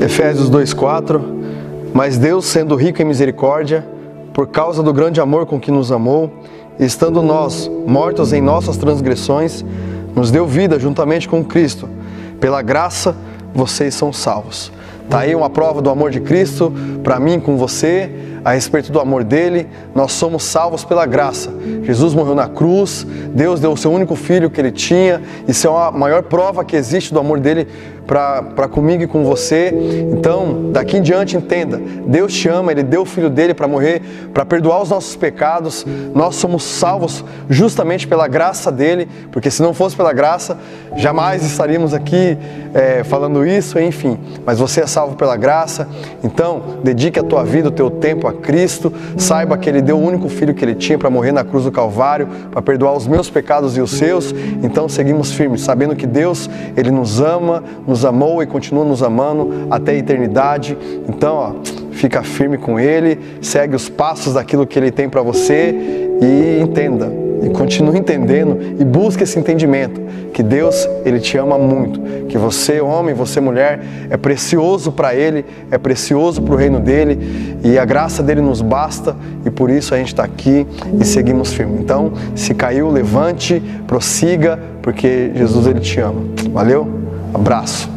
Efésios 2:4 Mas Deus, sendo rico em misericórdia, por causa do grande amor com que nos amou, estando nós mortos em nossas transgressões, nos deu vida juntamente com Cristo. Pela graça vocês são salvos. Tá aí uma prova do amor de Cristo para mim com você a respeito do amor dele, nós somos salvos pela graça. Jesus morreu na cruz, Deus deu o seu único filho que ele tinha, isso é a maior prova que existe do amor dele para comigo e com você. Então, daqui em diante, entenda: Deus te ama, Ele deu o Filho dele para morrer, para perdoar os nossos pecados. Nós somos salvos justamente pela graça dele, porque se não fosse pela graça, jamais estaríamos aqui é, falando isso, enfim. Mas você é salvo pela graça, então dedique a tua vida, o teu tempo a Cristo. Saiba que Ele deu o único Filho que Ele tinha para morrer na cruz do Calvário, para perdoar os meus pecados e os seus. Então, seguimos firmes, sabendo que Deus, Ele nos ama, nos amou e continua nos amando até a eternidade. Então, ó, fica firme com Ele, segue os passos daquilo que Ele tem para você e entenda continue entendendo e busque esse entendimento que Deus ele te ama muito, que você homem, você mulher é precioso para Ele, é precioso para o reino dele e a graça dele nos basta e por isso a gente está aqui e seguimos firme. Então, se caiu, levante, prossiga, porque Jesus ele te ama. Valeu? Abraço.